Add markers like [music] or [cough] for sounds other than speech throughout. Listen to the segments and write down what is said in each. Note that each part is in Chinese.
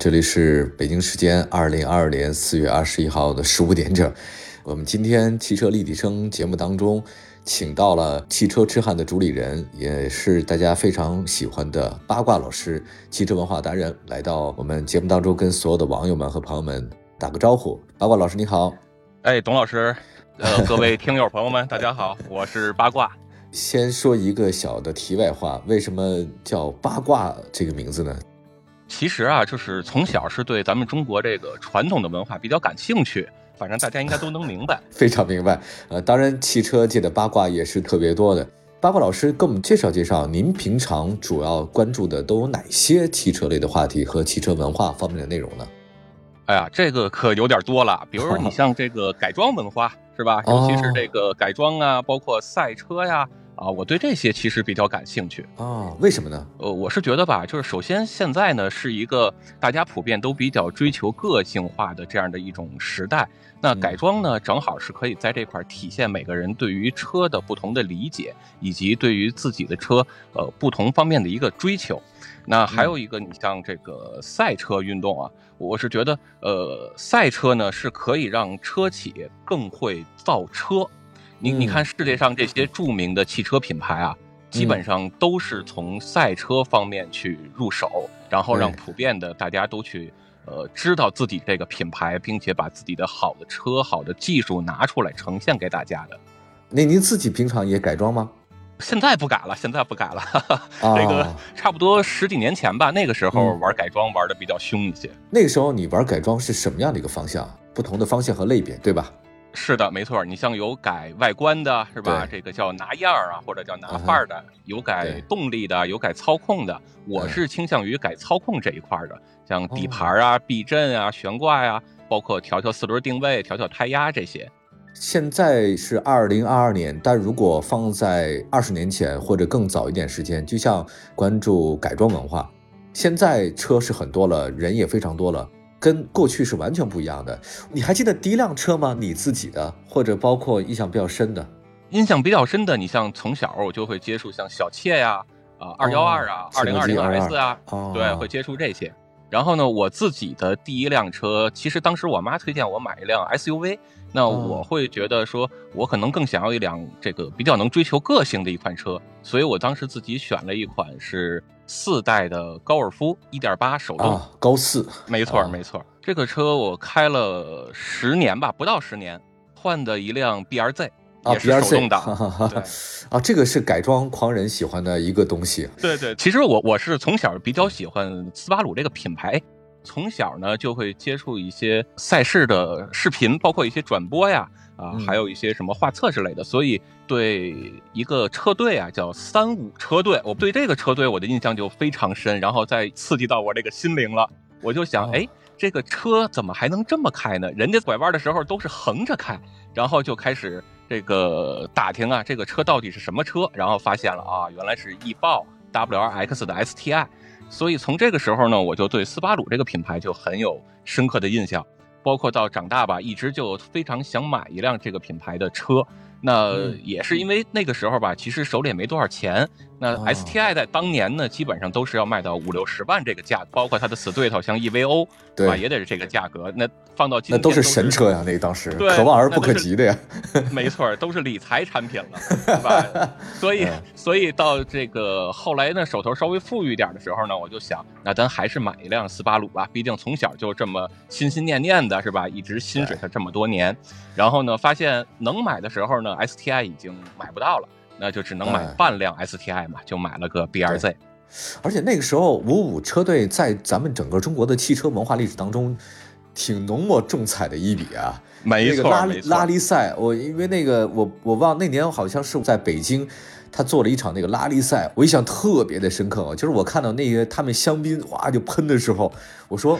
这里是北京时间二零二二年四月二十一号的十五点整。我们今天汽车立体声节目当中，请到了汽车痴汉的主理人，也是大家非常喜欢的八卦老师，汽车文化达人，来到我们节目当中，跟所有的网友们和朋友们打个招呼。八卦老师你好，哎，董老师，呃，各位听友朋友们，大家好，我是八卦。[laughs] 先说一个小的题外话，为什么叫八卦这个名字呢？其实啊，就是从小是对咱们中国这个传统的文化比较感兴趣，反正大家应该都能明白，[laughs] 非常明白。呃，当然，汽车界的八卦也是特别多的。八卦老师，给我们介绍介绍，您平常主要关注的都有哪些汽车类的话题和汽车文化方面的内容呢？哎呀，这个可有点多了。比如说，你 [laughs] 像这个改装文化，是吧？尤其是这个改装啊，包括赛车呀。啊，我对这些其实比较感兴趣啊，为什么呢？呃，我是觉得吧，就是首先现在呢是一个大家普遍都比较追求个性化的这样的一种时代，那改装呢正好是可以在这块体现每个人对于车的不同的理解，以及对于自己的车呃不同方面的一个追求。那还有一个，你像这个赛车运动啊，我是觉得呃赛车呢是可以让车企更会造车。你你看世界上这些著名的汽车品牌啊，基本上都是从赛车方面去入手，然后让普遍的大家都去，呃，知道自己这个品牌，并且把自己的好的车、好的技术拿出来呈现给大家的。那您自己平常也改装吗？现在不改了，现在不改了。[laughs] 这个差不多十几年前吧，那个时候玩改装玩的比较凶一些。那个时候你玩改装是什么样的一个方向？不同的方向和类别，对吧？是的，没错。你像有改外观的，是吧？这个叫拿样儿啊，或者叫拿范儿的；有改动力的，有改操控的。我是倾向于改操控这一块的，像底盘啊、避震啊、悬挂呀，包括调调四轮定位、调调胎压这些。现在是二零二二年，但如果放在二十年前或者更早一点时间，就像关注改装文化，现在车是很多了，人也非常多了。跟过去是完全不一样的。你还记得第一辆车吗？你自己的，或者包括印象比较深的？印象比较深的，你像从小我就会接触像小切呀，啊二幺二啊，二零二零 S 啊，对，会接触这些。然后呢，我自己的第一辆车，其实当时我妈推荐我买一辆 SUV。那我会觉得说，我可能更想要一辆这个比较能追求个性的一款车，所以我当时自己选了一款是四代的高尔夫1.8手动高四，没错没错，这个车我开了十年吧，不到十年，换的一辆 BRZ，也是手动挡，[laughs] 啊，这个是改装狂人喜欢的一个东西。对对，其实我我是从小比较喜欢斯巴鲁这个品牌。从小呢就会接触一些赛事的视频，包括一些转播呀，啊，还有一些什么画册之类的，所以对一个车队啊叫三五车队，我对这个车队我的印象就非常深，然后再刺激到我这个心灵了，我就想，哎，这个车怎么还能这么开呢？人家拐弯的时候都是横着开，然后就开始这个打听啊，这个车到底是什么车，然后发现了啊，原来是易豹 WRX 的 STI。所以从这个时候呢，我就对斯巴鲁这个品牌就很有深刻的印象，包括到长大吧，一直就非常想买一辆这个品牌的车。那也是因为那个时候吧，其实手里也没多少钱。那 STI 在当年呢，基本上都是要卖到五六十万这个价格，包括它的死对头像 EVO，对吧？也得是这个价格。那放到今那都是神车呀，那当时可望而不可及的呀。[laughs] 没错，都是理财产品了，[laughs] 是吧？所以，所以到这个后来呢，手头稍微富裕一点的时候呢，我就想，那咱还是买一辆斯巴鲁吧，毕竟从小就这么心心念念的，是吧？一直心水它这么多年。然后呢，发现能买的时候呢，STI 已经买不到了。那就只能买半辆 STI 嘛，就买了个 BRZ。而且那个时候五五车队在咱们整个中国的汽车文化历史当中，挺浓墨重彩的一笔啊。没错，拉拉力赛，我因为那个我我忘那年好像是在北京，他做了一场那个拉力赛，我印象特别的深刻啊。就是我看到那个他们香槟哇就喷的时候，我说。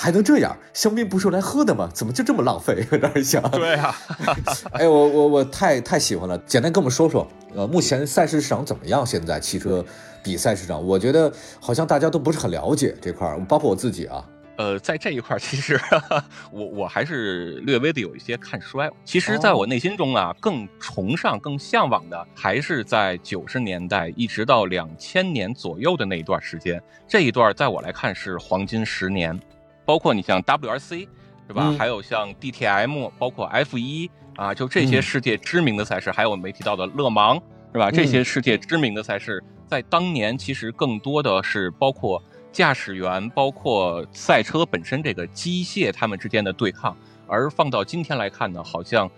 还能这样？香槟不是用来喝的吗？怎么就这么浪费？[laughs] 有点想。对啊，[laughs] 哎，我我我太太喜欢了。简单跟我们说说，呃，目前赛事市场怎么样？现在汽车比赛市场，我觉得好像大家都不是很了解这块儿，包括我自己啊。呃，在这一块儿，其实 [laughs] 我我还是略微的有一些看衰。其实，在我内心中啊，更崇尚、更向往的，还是在九十年代一直到两千年左右的那一段时间。这一段在我来看是黄金十年，包括你像 WRC，是吧？还有像 DTM，包括 F 一啊，就这些世界知名的赛事，还有我们没提到的勒芒，是吧？这些世界知名的赛事，在当年其实更多的是包括。驾驶员包括赛车本身这个机械，他们之间的对抗，而放到今天来看呢，好像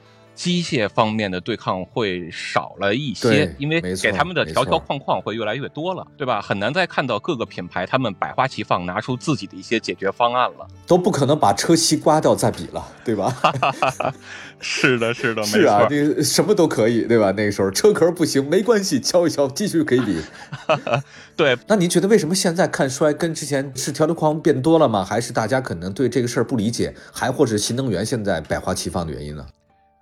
机械方面的对抗会少了一些，因为给他们的条条框框会越来越多了，对吧？很难再看到各个品牌他们百花齐放，拿出自己的一些解决方案了，都不可能把车漆刮掉再比了，对吧？[laughs] 是的，是的，是啊，你什么都可以，对吧？那个时候车壳不行，没关系，敲一敲，继续可以比。[laughs] 对，那您觉得为什么现在看衰跟之前是条条框变多了吗？还是大家可能对这个事儿不理解，还或是新能源现在百花齐放的原因呢？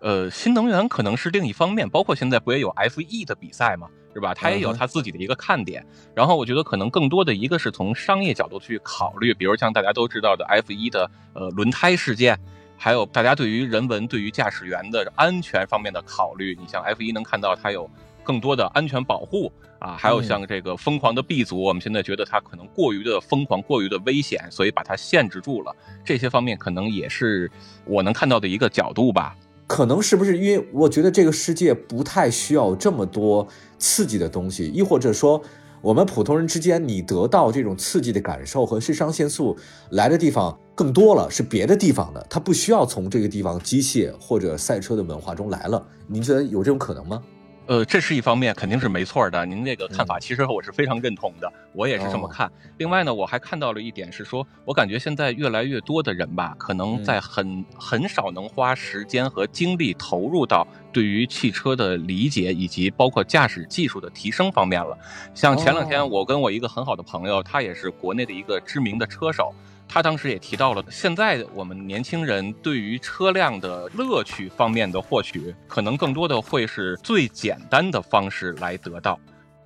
呃，新能源可能是另一方面，包括现在不也有 F E 的比赛嘛？是吧？它也有它自己的一个看点。然后我觉得可能更多的一个是从商业角度去考虑，比如像大家都知道的 F 一的呃轮胎事件。还有大家对于人文、对于驾驶员的安全方面的考虑，你像 F 一能看到它有更多的安全保护啊，还有像这个疯狂的 B 组，我们现在觉得它可能过于的疯狂、过于的危险，所以把它限制住了。这些方面可能也是我能看到的一个角度吧。可能是不是因为我觉得这个世界不太需要这么多刺激的东西，亦或者说？我们普通人之间，你得到这种刺激的感受和肾上腺素来的地方更多了，是别的地方的，它不需要从这个地方机械或者赛车的文化中来了。您觉得有这种可能吗？呃，这是一方面，肯定是没错的。您这个看法其实我是非常认同的，我也是这么看。另外呢，我还看到了一点是说，我感觉现在越来越多的人吧，可能在很很少能花时间和精力投入到对于汽车的理解以及包括驾驶技术的提升方面了。像前两天我跟我一个很好的朋友，他也是国内的一个知名的车手。他当时也提到了，现在我们年轻人对于车辆的乐趣方面的获取，可能更多的会是最简单的方式来得到，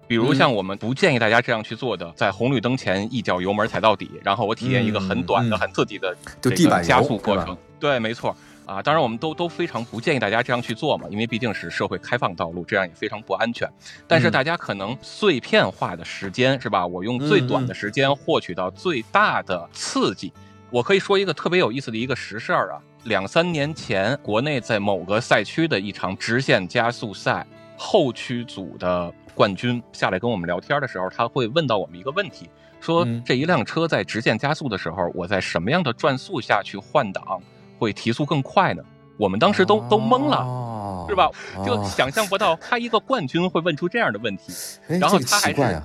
比如像我们不建议大家这样去做的，在红绿灯前一脚油门踩到底，然后我体验一个很短的、很刺激的就地板加速过程。对，没错。啊，当然我们都都非常不建议大家这样去做嘛，因为毕竟是社会开放道路，这样也非常不安全。但是大家可能碎片化的时间是吧？我用最短的时间获取到最大的刺激。我可以说一个特别有意思的一个实事儿啊，两三年前国内在某个赛区的一场直线加速赛后驱组的冠军下来跟我们聊天的时候，他会问到我们一个问题，说这一辆车在直线加速的时候，我在什么样的转速下去换挡？会提速更快呢？我们当时都都懵了，是吧？就想象不到 [laughs] 他一个冠军会问出这样的问题，然后他还是，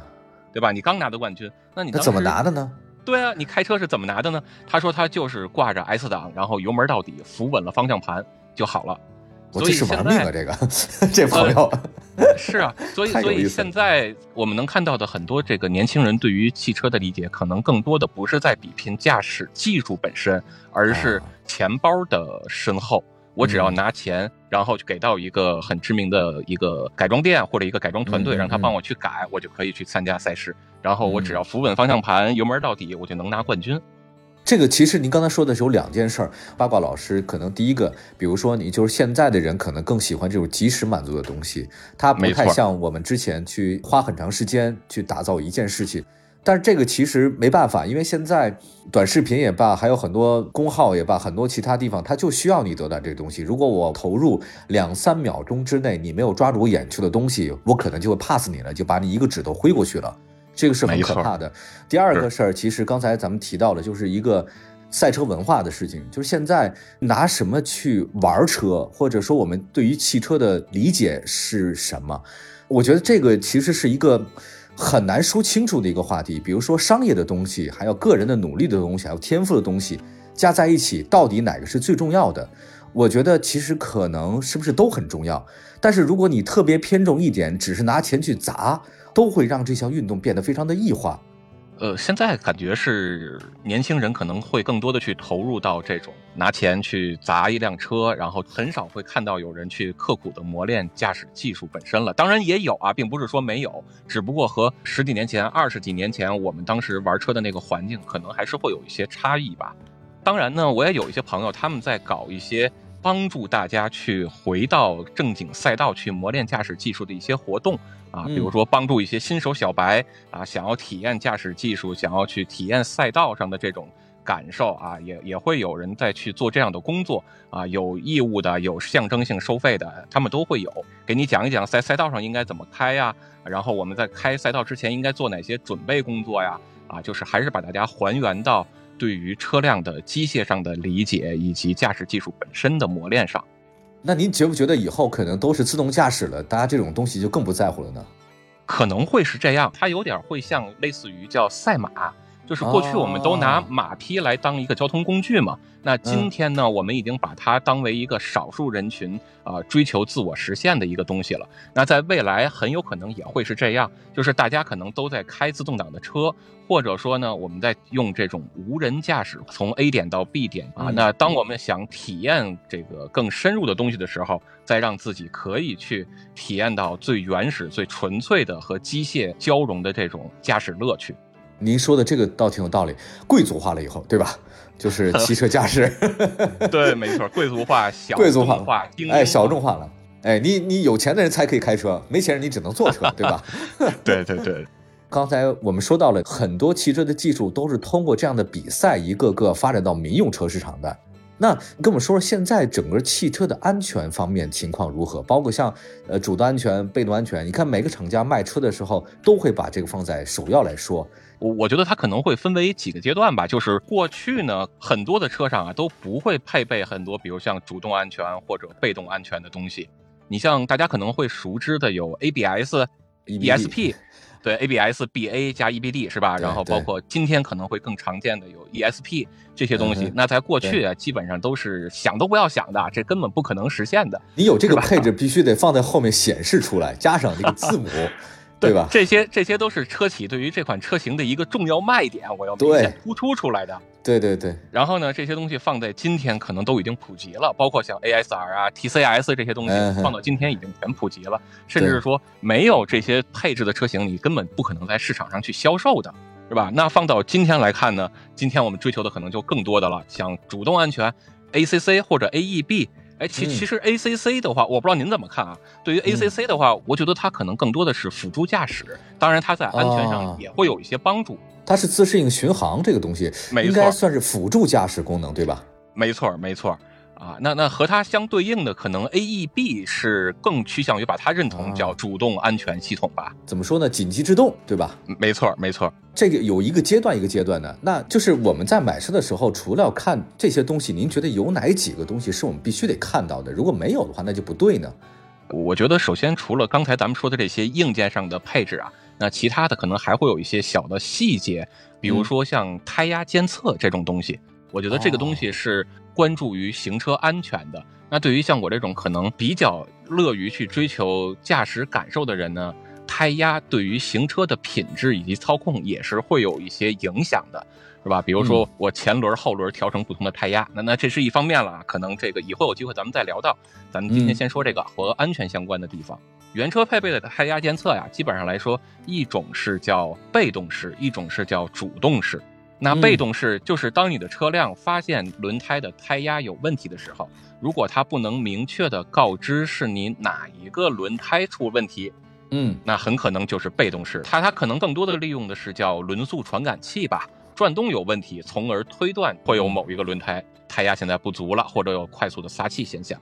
对吧？你刚拿的冠军，那你怎么拿的呢？对啊，你开车是怎么拿的呢？他说他就是挂着 S 档，然后油门到底，扶稳了方向盘就好了。我这是玩命啊！这个这朋友是啊，[laughs] 所以所以现在我们能看到的很多这个年轻人对于汽车的理解，可能更多的不是在比拼驾驶技术本身，而是钱包的深厚。我只要拿钱，然后就给到一个很知名的一个改装店或者一个改装团队，让他帮我去改，我就可以去参加赛事。然后我只要扶稳方向盘，油门到底，我就能拿冠军。这个其实您刚才说的是有两件事儿，八卦老师可能第一个，比如说你就是现在的人可能更喜欢这种及时满足的东西，它不太像我们之前去花很长时间去打造一件事情。但是这个其实没办法，因为现在短视频也罢，还有很多公号也罢，很多其他地方，它就需要你得到这个东西。如果我投入两三秒钟之内你没有抓住我眼球的东西，我可能就会 pass 你了，就把你一个指头挥过去了。这个是很可怕的。第二个事儿，其实刚才咱们提到了，就是一个赛车文化的事情。就是现在拿什么去玩车，或者说我们对于汽车的理解是什么？我觉得这个其实是一个很难说清楚的一个话题。比如说商业的东西，还有个人的努力的东西，还有天赋的东西，加在一起，到底哪个是最重要的？我觉得其实可能是不是都很重要。但是如果你特别偏重一点，只是拿钱去砸。都会让这项运动变得非常的异化，呃，现在感觉是年轻人可能会更多的去投入到这种拿钱去砸一辆车，然后很少会看到有人去刻苦的磨练驾驶技术本身了。当然也有啊，并不是说没有，只不过和十几年前、二十几年前我们当时玩车的那个环境，可能还是会有一些差异吧。当然呢，我也有一些朋友，他们在搞一些。帮助大家去回到正经赛道去磨练驾驶技术的一些活动啊，比如说帮助一些新手小白啊，想要体验驾驶技术，想要去体验赛道上的这种感受啊，也也会有人在去做这样的工作啊，有义务的，有象征性收费的，他们都会有给你讲一讲在赛道上应该怎么开呀，然后我们在开赛道之前应该做哪些准备工作呀，啊，就是还是把大家还原到。对于车辆的机械上的理解，以及驾驶技术本身的磨练上，那您觉不觉得以后可能都是自动驾驶了，大家这种东西就更不在乎了呢？可能会是这样，它有点会像类似于叫赛马。就是过去我们都拿马匹来当一个交通工具嘛，那今天呢，我们已经把它当为一个少数人群啊追求自我实现的一个东西了。那在未来很有可能也会是这样，就是大家可能都在开自动挡的车，或者说呢，我们在用这种无人驾驶从 A 点到 B 点啊。那当我们想体验这个更深入的东西的时候，再让自己可以去体验到最原始、最纯粹的和机械交融的这种驾驶乐趣。您说的这个倒挺有道理，贵族化了以后，对吧？就是 [laughs] 汽车驾驶，对，没错，贵族化、[laughs] 小贵族化、哎，小众化了。哎，你你有钱的人才可以开车，没钱人你只能坐车，对吧？对 [laughs] 对对。刚才我们说到了很多汽车的技术都是通过这样的比赛一个个发展到民用车市场的。那跟我们说说现在整个汽车的安全方面情况如何？包括像呃主动安全、被动安全，你看每个厂家卖车的时候都会把这个放在首要来说。我我觉得它可能会分为几个阶段吧，就是过去呢，很多的车上啊都不会配备很多，比如像主动安全或者被动安全的东西。你像大家可能会熟知的有 ABS、ESP，[laughs] 对，ABS、BA 加 EBD 是吧？然后包括今天可能会更常见的有 ESP 这些东西。那在过去啊，基本上都是想都不要想的，这根本不可能实现的。你有这个配置，[laughs] 必须得放在后面显示出来，加上这个字母。[laughs] 对吧？这些这些都是车企对于这款车型的一个重要卖点，我要明显突出出来的。对对对。然后呢，这些东西放在今天可能都已经普及了，包括像 ASR 啊、TCS 这些东西放到今天已经全普及了，甚至是说没有这些配置的车型，你根本不可能在市场上去销售的，是吧？那放到今天来看呢，今天我们追求的可能就更多的了，像主动安全、ACC 或者 AEB。哎，其其实 A C C 的话，我不知道您怎么看啊？对于 A C C 的话，我觉得它可能更多的是辅助驾驶，当然它在安全上也会有一些帮助。它是自适应巡航这个东西，应该算是辅助驾驶功能，对吧？没错，没错。啊，那那和它相对应的，可能 AEB 是更趋向于把它认同叫主动安全系统吧？怎么说呢？紧急制动，对吧？没错，没错。这个有一个阶段一个阶段的，那就是我们在买车的时候，除了要看这些东西，您觉得有哪几个东西是我们必须得看到的？如果没有的话，那就不对呢。我觉得首先除了刚才咱们说的这些硬件上的配置啊，那其他的可能还会有一些小的细节，比如说像胎压监测这种东西，我觉得这个东西是。关注于行车安全的，那对于像我这种可能比较乐于去追求驾驶感受的人呢，胎压对于行车的品质以及操控也是会有一些影响的，是吧？比如说我前轮后轮调成不同的胎压，那那这是一方面了，可能这个以后有机会咱们再聊到。咱们今天先说这个和安全相关的地方，原车配备的胎压监测呀，基本上来说，一种是叫被动式，一种是叫主动式。那被动式就是当你的车辆发现轮胎的胎压有问题的时候，如果它不能明确的告知是你哪一个轮胎出问题，嗯，那很可能就是被动式。它它可能更多的利用的是叫轮速传感器吧，转动有问题，从而推断会有某一个轮胎胎压现在不足了，或者有快速的撒气现象。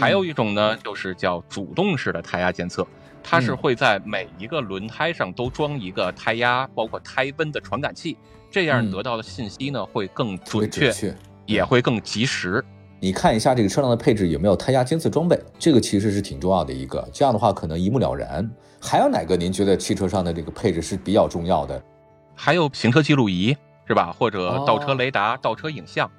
还有一种呢，就是叫主动式的胎压监测，它是会在每一个轮胎上都装一个胎压包括胎温的传感器。这样得到的信息呢会更准确，也会更及时。你看一下这个车辆的配置有没有胎压监测装备，这个其实是挺重要的一个。这样的话可能一目了然。还有哪个您觉得汽车上的这个配置是比较重要的？还有行车记录仪是吧？或者倒车雷达、倒车影像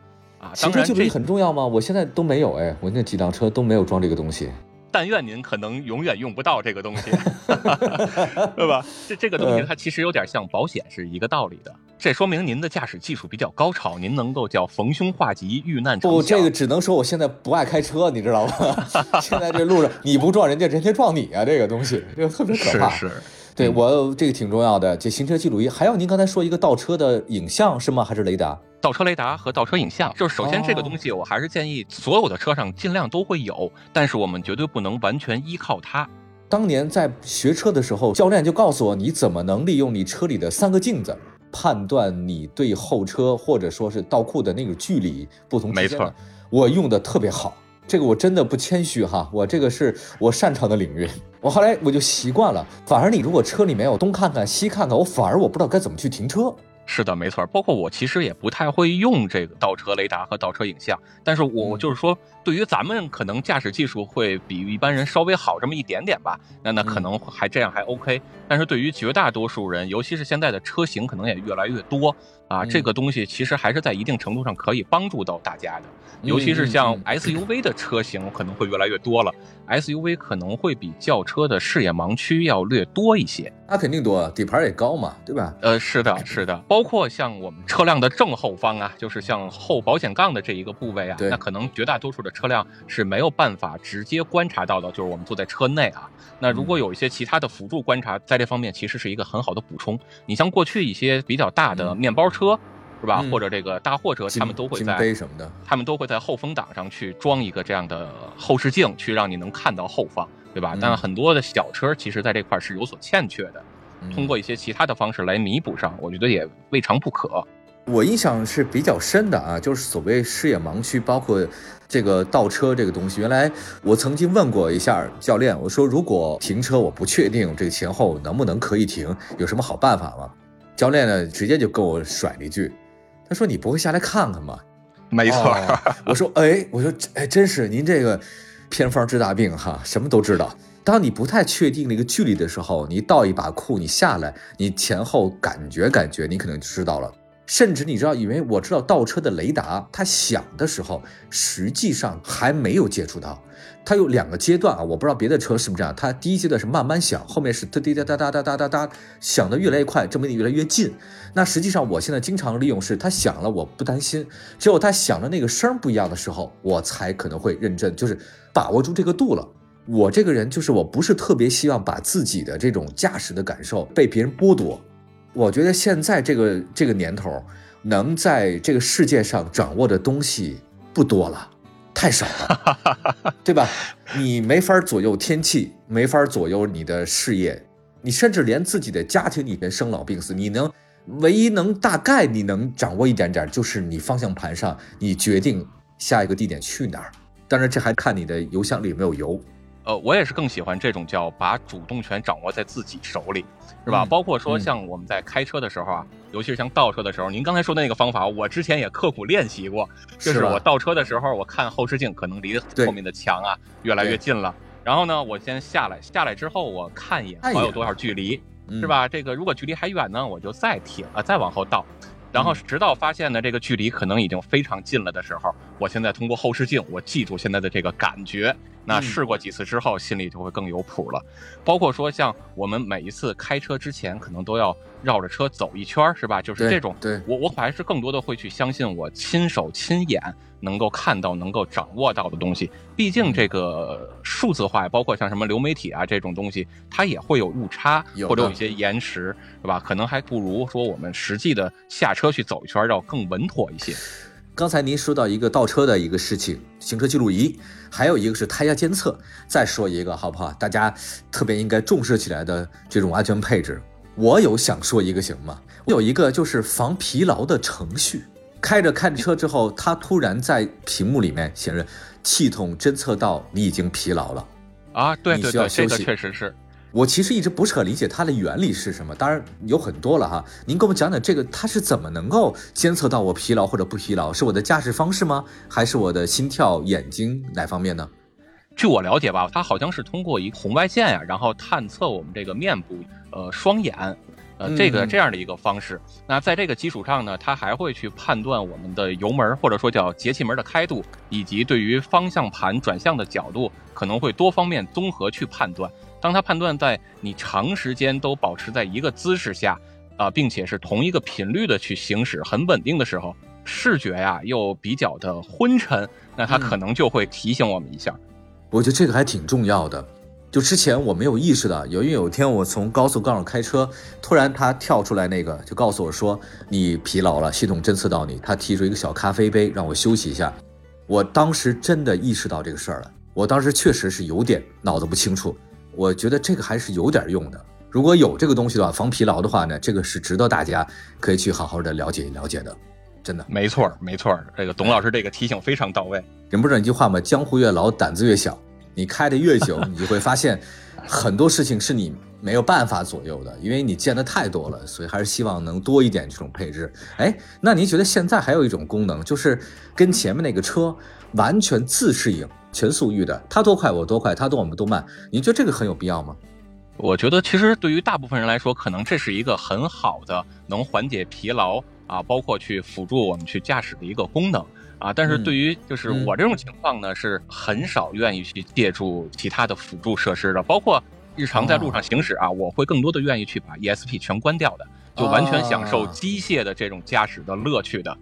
啊？行车记录仪很重要吗？我现在都没有哎，我那几辆车都没有装这个东西。但愿您可能永远用不到这个东西，[laughs] 对吧？这这个东西它其实有点像保险是一个道理的。这说明您的驾驶技术比较高超，您能够叫逢凶化吉、遇难成不，这个只能说我现在不爱开车，你知道吗？[laughs] 现在这路上你不撞人家，人家撞你啊！这个东西，这个特别可怕。是是，对我这个挺重要的。这行车记录仪，还有您刚才说一个倒车的影像是吗？还是雷达？倒车雷达和倒车影像，就是首先这个东西，我还是建议所有的车上尽量都会有，但是我们绝对不能完全依靠它。当年在学车的时候，教练就告诉我，你怎么能利用你车里的三个镜子。判断你对后车或者说是倒库的那个距离不同没错，我用的特别好，这个我真的不谦虚哈，我这个是我擅长的领域。[laughs] 我后来我就习惯了，反而你如果车里面我东看看西看看，我反而我不知道该怎么去停车。是的，没错，包括我其实也不太会用这个倒车雷达和倒车影像，但是我就是说，对于咱们可能驾驶技术会比一般人稍微好这么一点点吧，那那可能还这样还 OK，但是对于绝大多数人，尤其是现在的车型可能也越来越多啊，这个东西其实还是在一定程度上可以帮助到大家的，尤其是像 SUV 的车型可能会越来越多了，SUV 可能会比轿车的视野盲区要略多一些。那肯定多，底盘也高嘛，对吧？呃，是的，是的，包括像我们车辆的正后方啊，就是像后保险杠的这一个部位啊，那可能绝大多数的车辆是没有办法直接观察到的，就是我们坐在车内啊。那如果有一些其他的辅助观察，在这方面其实是一个很好的补充。你像过去一些比较大的面包车，是吧？或者这个大货车，他们都会在什么的，他们都会在后风挡上去装一个这样的后视镜，去让你能看到后方。对吧？但很多的小车其实在这块是有所欠缺的，通过一些其他的方式来弥补上，我觉得也未尝不可。我印象是比较深的啊，就是所谓视野盲区，包括这个倒车这个东西。原来我曾经问过一下教练，我说如果停车我不确定这个前后能不能可以停，有什么好办法吗？教练呢直接就跟我甩了一句，他说你不会下来看看吗？没错，[laughs] 我说哎，我说哎，真是您这个。偏方治大病，哈，什么都知道。当你不太确定那个距离的时候，你倒一把库，你下来，你前后感觉感觉，你可能就知道了。甚至你知道，因为我知道倒车的雷达，它响的时候，实际上还没有接触到。它有两个阶段啊，我不知道别的车是不是这样。它第一阶段是慢慢响，后面是哒滴哒哒哒哒哒哒哒，响的越来越快，证明你越来越近。那实际上我现在经常利用是它响了，我不担心，只有它响的那个声不一样的时候，我才可能会认真，就是把握住这个度了。我这个人就是我不是特别希望把自己的这种驾驶的感受被别人剥夺。我觉得现在这个这个年头，能在这个世界上掌握的东西不多了。太少了，[laughs] 对吧？你没法左右天气，没法左右你的事业，你甚至连自己的家庭里面生老病死，你能唯一能大概你能掌握一点点，就是你方向盘上你决定下一个地点去哪儿。当然，这还看你的油箱里有没有油。呃，我也是更喜欢这种叫把主动权掌握在自己手里，是吧？包括说像我们在开车的时候啊，尤其是像倒车的时候，您刚才说的那个方法，我之前也刻苦练习过。就是我倒车的时候，我看后视镜，可能离后面的墙啊越来越近了。然后呢，我先下来，下来之后我看一眼还有多少距离，是吧？这个如果距离还远呢，我就再停啊，再往后倒。然后直到发现呢，这个距离可能已经非常近了的时候，我现在通过后视镜，我记住现在的这个感觉。那试过几次之后，心里就会更有谱了。包括说，像我们每一次开车之前，可能都要绕着车走一圈，是吧？就是这种。对，我我还是更多的会去相信我亲手亲眼能够看到、能够掌握到的东西。毕竟这个数字化，包括像什么流媒体啊这种东西，它也会有误差或者有一些延迟，是吧？可能还不如说我们实际的下车去走一圈要更稳妥一些。刚才您说到一个倒车的一个事情，行车记录仪，还有一个是胎压监测。再说一个好不好？大家特别应该重视起来的这种安全配置。我有想说一个行吗？有一个就是防疲劳的程序。开着开着车之后，它突然在屏幕里面显示，系统侦测到你已经疲劳了啊，对对对，这个确实是。我其实一直不是很理解它的原理是什么，当然有很多了哈。您给我们讲讲这个，它是怎么能够监测到我疲劳或者不疲劳？是我的驾驶方式吗？还是我的心跳、眼睛哪方面呢？据我了解吧，它好像是通过一个红外线呀，然后探测我们这个面部、呃双眼、呃，这个这样的一个方式。那在这个基础上呢，它还会去判断我们的油门或者说叫节气门的开度，以及对于方向盘转向的角度，可能会多方面综合去判断。当他判断在你长时间都保持在一个姿势下，啊，并且是同一个频率的去行驶，很稳定的时候，视觉呀又比较的昏沉，那他可能就会提醒我们一下。我觉得这个还挺重要的。就之前我没有意识到，有因为有一天我从高速杠上开车，突然他跳出来那个就告诉我说你疲劳了，系统侦测到你，他提出一个小咖啡杯让我休息一下。我当时真的意识到这个事儿了，我当时确实是有点脑子不清楚。我觉得这个还是有点用的。如果有这个东西的话，防疲劳的话呢，这个是值得大家可以去好好的了解了解的，真的。没错，没错，这个董老师这个提醒非常到位。人不是一句话吗？江湖越老，胆子越小。你开的越久，你就会发现，很多事情是你没有办法左右的，因为你见的太多了，所以还是希望能多一点这种配置。哎，那您觉得现在还有一种功能，就是跟前面那个车完全自适应、全速域的，它多快我多快，它多我们多慢，您觉得这个很有必要吗？我觉得其实对于大部分人来说，可能这是一个很好的能缓解疲劳啊，包括去辅助我们去驾驶的一个功能。啊，但是对于就是我这种情况呢，是很少愿意去借助其他的辅助设施的，包括日常在路上行驶啊，我会更多的愿意去把 ESP 全关掉的，就完全享受机械的这种驾驶的乐趣的。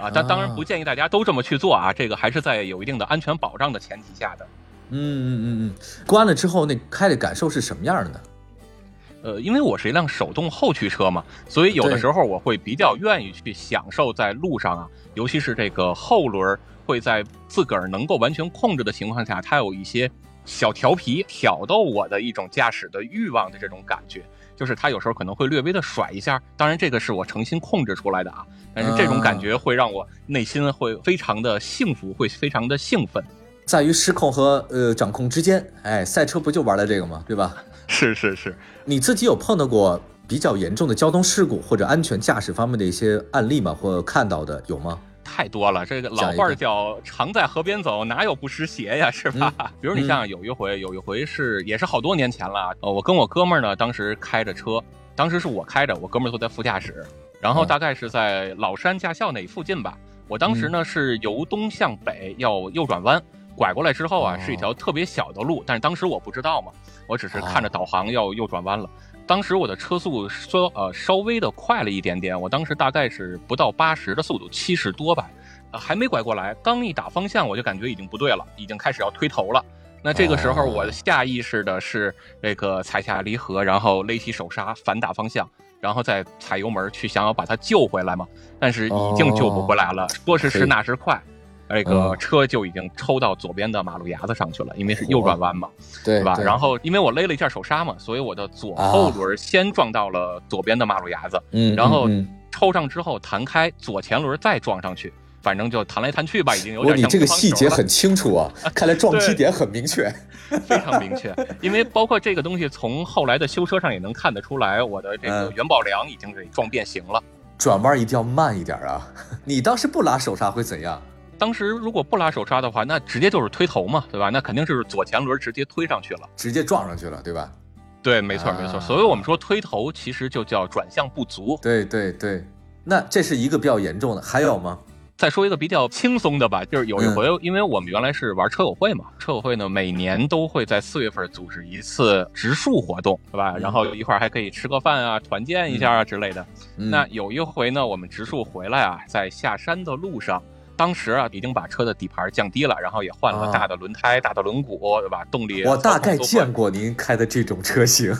啊，但当然不建议大家都这么去做啊，这个还是在有一定的安全保障的前提下的。嗯嗯嗯嗯，关了之后那开的感受是什么样的呢？呃，因为我是一辆手动后驱车嘛，所以有的时候我会比较愿意去享受在路上啊，尤其是这个后轮会在自个儿能够完全控制的情况下，它有一些小调皮挑逗我的一种驾驶的欲望的这种感觉，就是它有时候可能会略微的甩一下，当然这个是我诚心控制出来的啊，但是这种感觉会让我内心会非常的幸福，会非常的兴奋，在于失控和呃掌控之间，哎，赛车不就玩了这个吗？对吧？[laughs] 是是是，你自己有碰到过比较严重的交通事故或者安全驾驶方面的一些案例吗？或看到的有吗？太多了，这个老话叫“常在河边走，哪有不湿鞋呀”，[laughs] 是吧？比如你像有一回，有一回是也是好多年前了，呃，我跟我哥们儿呢，当时开着车，当时是我开着，我哥们儿坐在副驾驶，然后大概是在老山驾校那附近吧，我当时呢是由东向北要右转弯。拐过来之后啊，是一条特别小的路，但是当时我不知道嘛，我只是看着导航要右转弯了。当时我的车速稍呃稍微的快了一点点，我当时大概是不到八十的速度，七十多吧，呃还没拐过来，刚一打方向我就感觉已经不对了，已经开始要推头了。那这个时候我下意识的是这个踩下离合，然后勒起手刹反打方向，然后再踩油门去想要把它救回来嘛，但是已经救不回来了，说时迟那时快。那个车就已经抽到左边的马路牙子上去了，因为是右转弯嘛，对吧？然后因为我勒了一下手刹嘛，所以我的左后轮先撞到了左边的马路牙子，嗯，然后抽上之后弹开，左前轮再撞上去，反正就弹来弹去吧，已经有点像。你这个细节很清楚啊，[laughs] 看来撞击点很明确，非常明确。因为包括这个东西，从后来的修车上也能看得出来，我的这个元宝梁已经给撞变形了。转弯一定要慢一点啊！[laughs] 你当时不拉手刹会怎样？当时如果不拉手刹的话，那直接就是推头嘛，对吧？那肯定就是左前轮直接推上去了，直接撞上去了，对吧？对，没错没错。所以我们说推头其实就叫转向不足。对对对，那这是一个比较严重的，还有吗？再说一个比较轻松的吧，就是有一回，因为我们原来是玩车友会嘛，车友会呢每年都会在四月份组织一次植树活动，对吧？然后一块儿还可以吃个饭啊，团建一下啊之类的。那有一回呢，我们植树回来啊，在下山的路上。当时啊，已经把车的底盘降低了，然后也换了大的轮胎、大的轮毂，对吧？动力我大概见过您开的这种车型。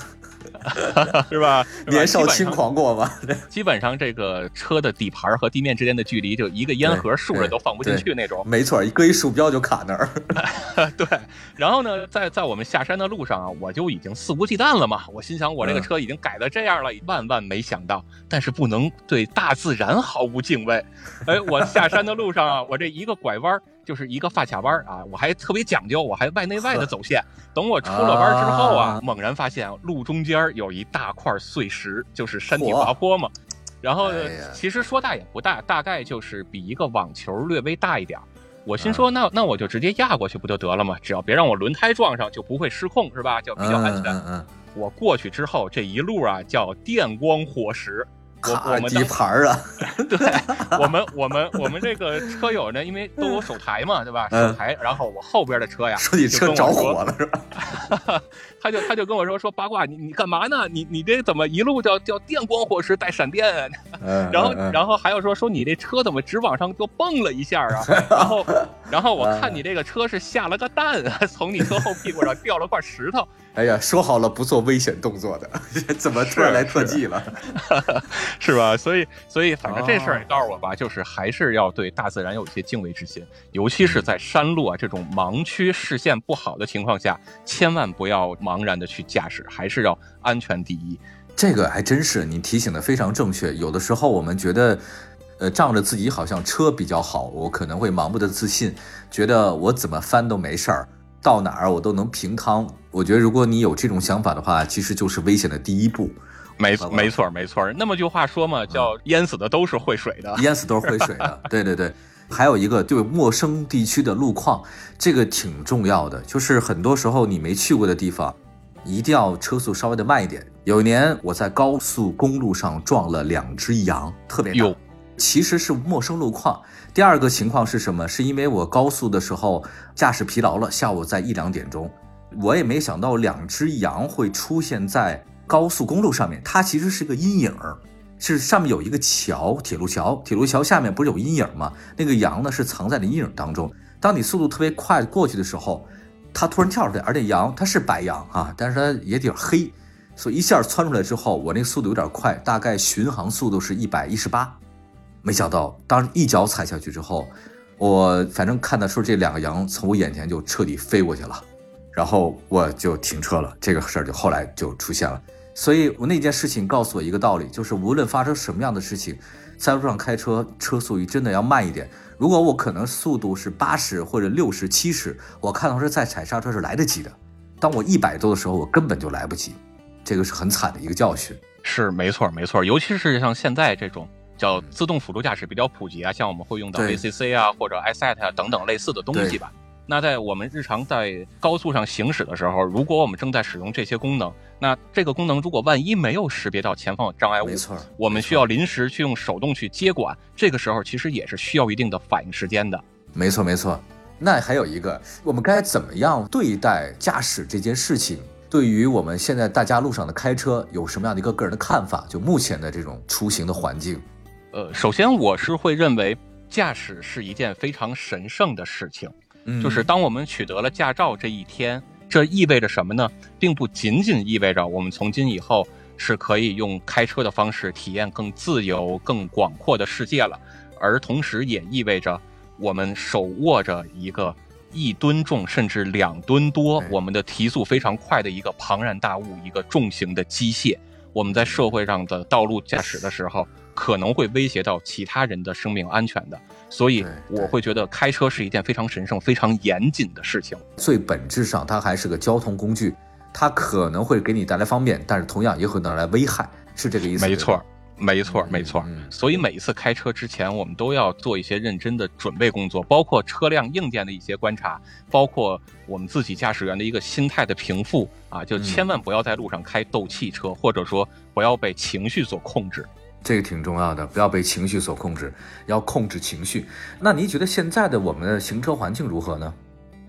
[laughs] 是吧？年少轻狂过吗？[laughs] 基本上这个车的底盘和地面之间的距离，就一个烟盒竖着都放不进去那种。没错，一搁一鼠标就卡那儿。[laughs] 对，然后呢，在在我们下山的路上啊，我就已经肆无忌惮了嘛。我心想，我这个车已经改的这样了，万万没想到，但是不能对大自然毫无敬畏。哎，我下山的路上啊，我这一个拐弯。就是一个发卡弯啊，我还特别讲究，我还外内外的走线。等我出了弯之后啊，猛然发现路中间有一大块碎石，就是山体滑坡嘛。然后其实说大也不大，大概就是比一个网球略微大一点。我心说，那那我就直接压过去不就得了吗？只要别让我轮胎撞上，就不会失控，是吧？就比较安全。我过去之后，这一路啊叫电光火石。我我们底盘啊，[laughs] 对，我们我们我们这个车友呢，因为都有手台嘛，对吧？手台，然后我后边的车呀，说你车着火了是吧？[laughs] 他就他就跟我说说八卦，你你干嘛呢？你你这怎么一路叫叫电光火石带闪电啊？[laughs] 然后然后还有说说你这车怎么直往上就蹦了一下啊？[laughs] 然后然后我看你这个车是下了个蛋，[laughs] 从你车后屁股上掉了块石头。哎呀，说好了不做危险动作的，怎么突然来特技了？是吧？所以，所以，反正这事儿也告诉我吧，就是还是要对大自然有一些敬畏之心，尤其是在山路啊这种盲区、视线不好的情况下，千万不要茫然的去驾驶，还是要安全第一。这个还真是你提醒的非常正确。有的时候我们觉得，呃，仗着自己好像车比较好，我可能会盲目的自信，觉得我怎么翻都没事儿。到哪儿我都能平趟，我觉得如果你有这种想法的话，其实就是危险的第一步。没错没错没错，那么句话说嘛，叫淹死的都是会水的，淹死都是会水的。对 [laughs] 对对，还有一个对陌生地区的路况，这个挺重要的，就是很多时候你没去过的地方，一定要车速稍微的慢一点。有一年我在高速公路上撞了两只羊，特别大，其实是陌生路况。第二个情况是什么？是因为我高速的时候驾驶疲劳了，下午在一两点钟，我也没想到两只羊会出现在高速公路上面。它其实是个阴影，是上面有一个桥，铁路桥，铁路桥下面不是有阴影吗？那个羊呢是藏在了阴影当中。当你速度特别快过去的时候，它突然跳出来，而且羊它是白羊啊，但是它也挺黑，所以一下窜出来之后，我那个速度有点快，大概巡航速度是一百一十八。没想到，当一脚踩下去之后，我反正看得出，这两个羊从我眼前就彻底飞过去了，然后我就停车了。这个事儿就后来就出现了。所以我那件事情告诉我一个道理，就是无论发生什么样的事情，在路上开车，车速真的要慢一点。如果我可能速度是八十或者六十七十，我看到是在踩刹车是来得及的。当我一百多的时候，我根本就来不及。这个是很惨的一个教训。是没错没错，尤其是像现在这种。叫自动辅助驾驶比较普及啊，像我们会用到 ACC 啊或者 iSet 啊等等类似的东西吧。那在我们日常在高速上行驶的时候，如果我们正在使用这些功能，那这个功能如果万一没有识别到前方有障碍物，没错，我们需要临时去用手动去接管，这个时候其实也是需要一定的反应时间的。没错没错。那还有一个，我们该怎么样对待驾驶这件事情？对于我们现在大家路上的开车，有什么样的一个个人的看法？就目前的这种出行的环境。呃，首先我是会认为驾驶是一件非常神圣的事情，就是当我们取得了驾照这一天，这意味着什么呢？并不仅仅意味着我们从今以后是可以用开车的方式体验更自由、更广阔的世界了，而同时也意味着我们手握着一个一吨重甚至两吨多、我们的提速非常快的一个庞然大物，一个重型的机械。我们在社会上的道路驾驶的时候。可能会威胁到其他人的生命安全的，所以我会觉得开车是一件非常神圣、非常严谨的事情。最本质上，它还是个交通工具，它可能会给你带来方便，但是同样也会带来危害，是这个意思。没错，没错，没错。所以每一次开车之前，我们都要做一些认真的准备工作，包括车辆硬件的一些观察，包括我们自己驾驶员的一个心态的平复啊，就千万不要在路上开斗气车，或者说不要被情绪所控制。这个挺重要的，不要被情绪所控制，要控制情绪。那您觉得现在的我们的行车环境如何呢？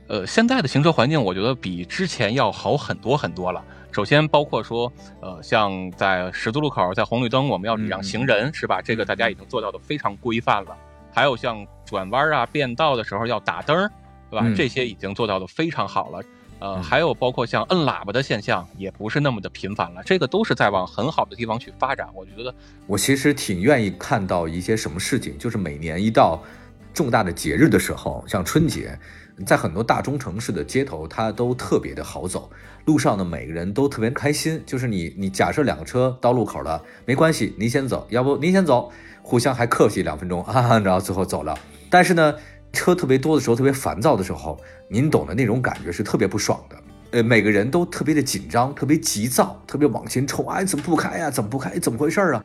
呃，现在的行车环境，我觉得比之前要好很多很多了。首先，包括说，呃，像在十字路口，在红绿灯，我们要礼让行人，是吧？这个大家已经做到的非常规范了。还有像转弯啊、变道的时候要打灯，对吧？这些已经做到的非常好了。呃，还有包括像摁喇叭的现象，也不是那么的频繁了。这个都是在往很好的地方去发展。我觉得，我其实挺愿意看到一些什么事情，就是每年一到重大的节日的时候，像春节，在很多大中城市的街头，它都特别的好走，路上的每个人都特别开心。就是你，你假设两个车到路口了，没关系，您先走，要不您先走，互相还客气两分钟啊，然后最后走了。但是呢。车特别多的时候，特别烦躁的时候，您懂的那种感觉是特别不爽的。呃，每个人都特别的紧张，特别急躁，特别往前冲。哎，怎么不开呀？怎么不开？怎么回事啊？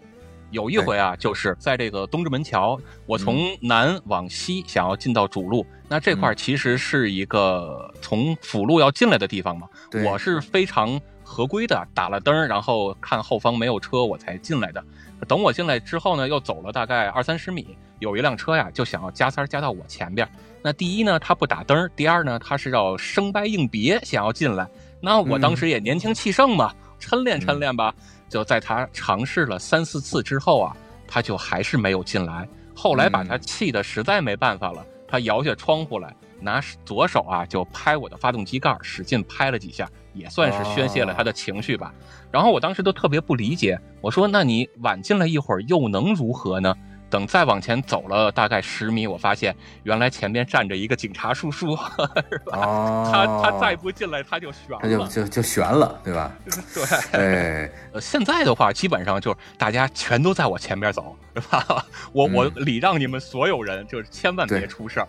有一回啊，就是在这个东直门桥，我从南往西想要进到主路，那这块其实是一个从辅路要进来的地方嘛。我是非常合规的，打了灯，然后看后方没有车，我才进来的。等我进来之后呢，又走了大概二三十米，有一辆车呀，就想要加塞加到我前边。那第一呢，他不打灯；第二呢，他是要生掰硬别，想要进来。那我当时也年轻气盛嘛，抻练抻练吧。就在他尝试了三四次之后啊，他就还是没有进来。后来把他气得实在没办法了，他摇下窗户来，拿左手啊就拍我的发动机盖，使劲拍了几下，也算是宣泄了他的情绪吧。然后我当时都特别不理解，我说：“那你晚进来一会儿又能如何呢？”等再往前走了大概十米，我发现原来前面站着一个警察叔叔，[laughs] 是吧？他他再不进来他就悬了，他就就就悬了，对吧？[laughs] 对，哎，呃，现在的话基本上就是大家全都在我前边走，是吧？我我礼让你们所有人，就是千万别出事儿。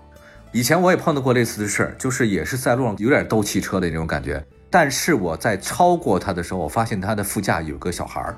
以前我也碰到过类似的事儿，就是也是在路上有点斗汽车的那种感觉。但是我在超过他的时候，我发现他的副驾有个小孩儿，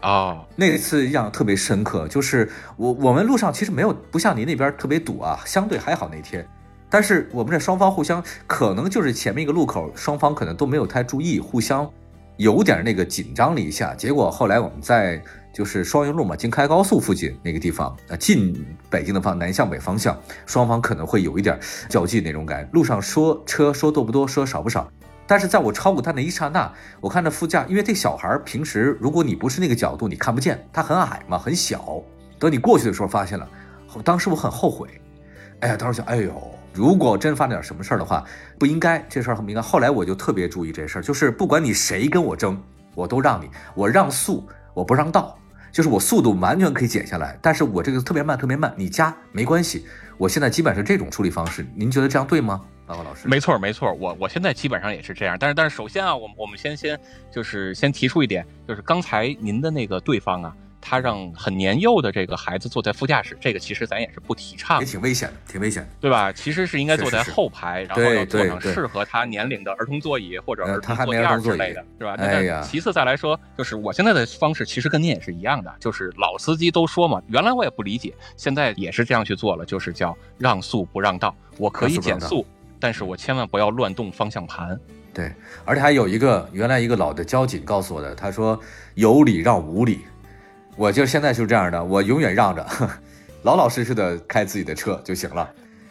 啊，那次印象特别深刻。就是我我们路上其实没有不像您那边特别堵啊，相对还好那天。但是我们这双方互相可能就是前面一个路口，双方可能都没有太注意，互相有点那个紧张了一下。结果后来我们在就是双阳路嘛，京开高速附近那个地方啊，进北京的方南向北方向，双方可能会有一点较劲那种感觉。路上说车说多不多，说少不少。但是在我超过他那一刹那，我看着副驾，因为这小孩平时如果你不是那个角度，你看不见，他很矮嘛，很小。等你过去的时候，发现了，当时我很后悔。哎呀，当时想，哎呦，如果真发生点什么事儿的话，不应该，这事儿很不应该。后来我就特别注意这事儿，就是不管你谁跟我争，我都让你，我让速，我不让道，就是我速度完全可以减下来，但是我这个特别慢，特别慢，你加没关系。我现在基本上这种处理方式，您觉得这样对吗？报告老师，没错没错，我我现在基本上也是这样，但是但是首先啊，我我们先先就是先提出一点，就是刚才您的那个对方啊，他让很年幼的这个孩子坐在副驾驶，这个其实咱也是不提倡，也挺危险的，挺危险，对吧？其实是应该坐在后排，然后要坐上适合他年龄的儿童座椅或者儿童座垫之类的，是吧？哎呀，其次再来说，就是我现在的方式其实跟您也是一样的，就是老司机都说嘛，原来我也不理解，现在也是这样去做了，就是叫让速不让道，我可以减速。但是我千万不要乱动方向盘，对，而且还有一个原来一个老的交警告诉我的，他说有理让无理，我就现在就是这样的，我永远让着，[laughs] 老老实实的开自己的车就行了，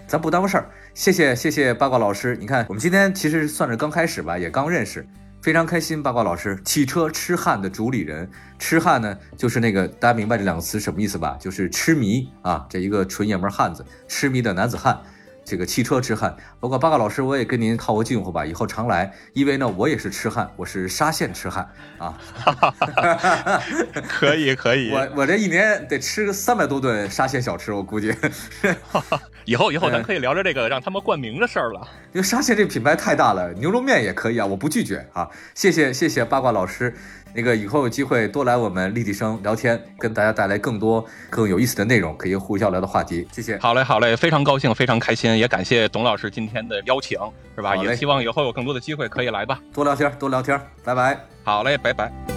咱不耽误事儿。谢谢谢谢八卦老师，你看我们今天其实算是刚开始吧，也刚认识，非常开心。八卦老师，汽车痴汉的主理人，痴汉呢就是那个大家明白这两个词什么意思吧？就是痴迷啊，这一个纯爷们汉子，痴迷的男子汉。这个汽车痴汉，包括八卦老师，我也跟您套个近乎吧，以后常来，因为呢，我也是痴汉，我是沙县痴汉啊。[laughs] 可以可以，[laughs] 我我这一年得吃三百多顿沙县小吃，我估计。[laughs] 以后以后咱可以聊着这个让他们冠名的事儿了，因为沙县这品牌太大了，牛肉面也可以啊，我不拒绝啊。谢谢谢谢八卦老师。那个以后有机会多来我们立体声聊天，跟大家带来更多更有意思的内容，可以互相聊的话题。谢谢。好嘞，好嘞，非常高兴，非常开心，也感谢董老师今天的邀请，是吧？也希望以后有更多的机会可以来吧。多聊天，多聊天，拜拜。好嘞，拜拜。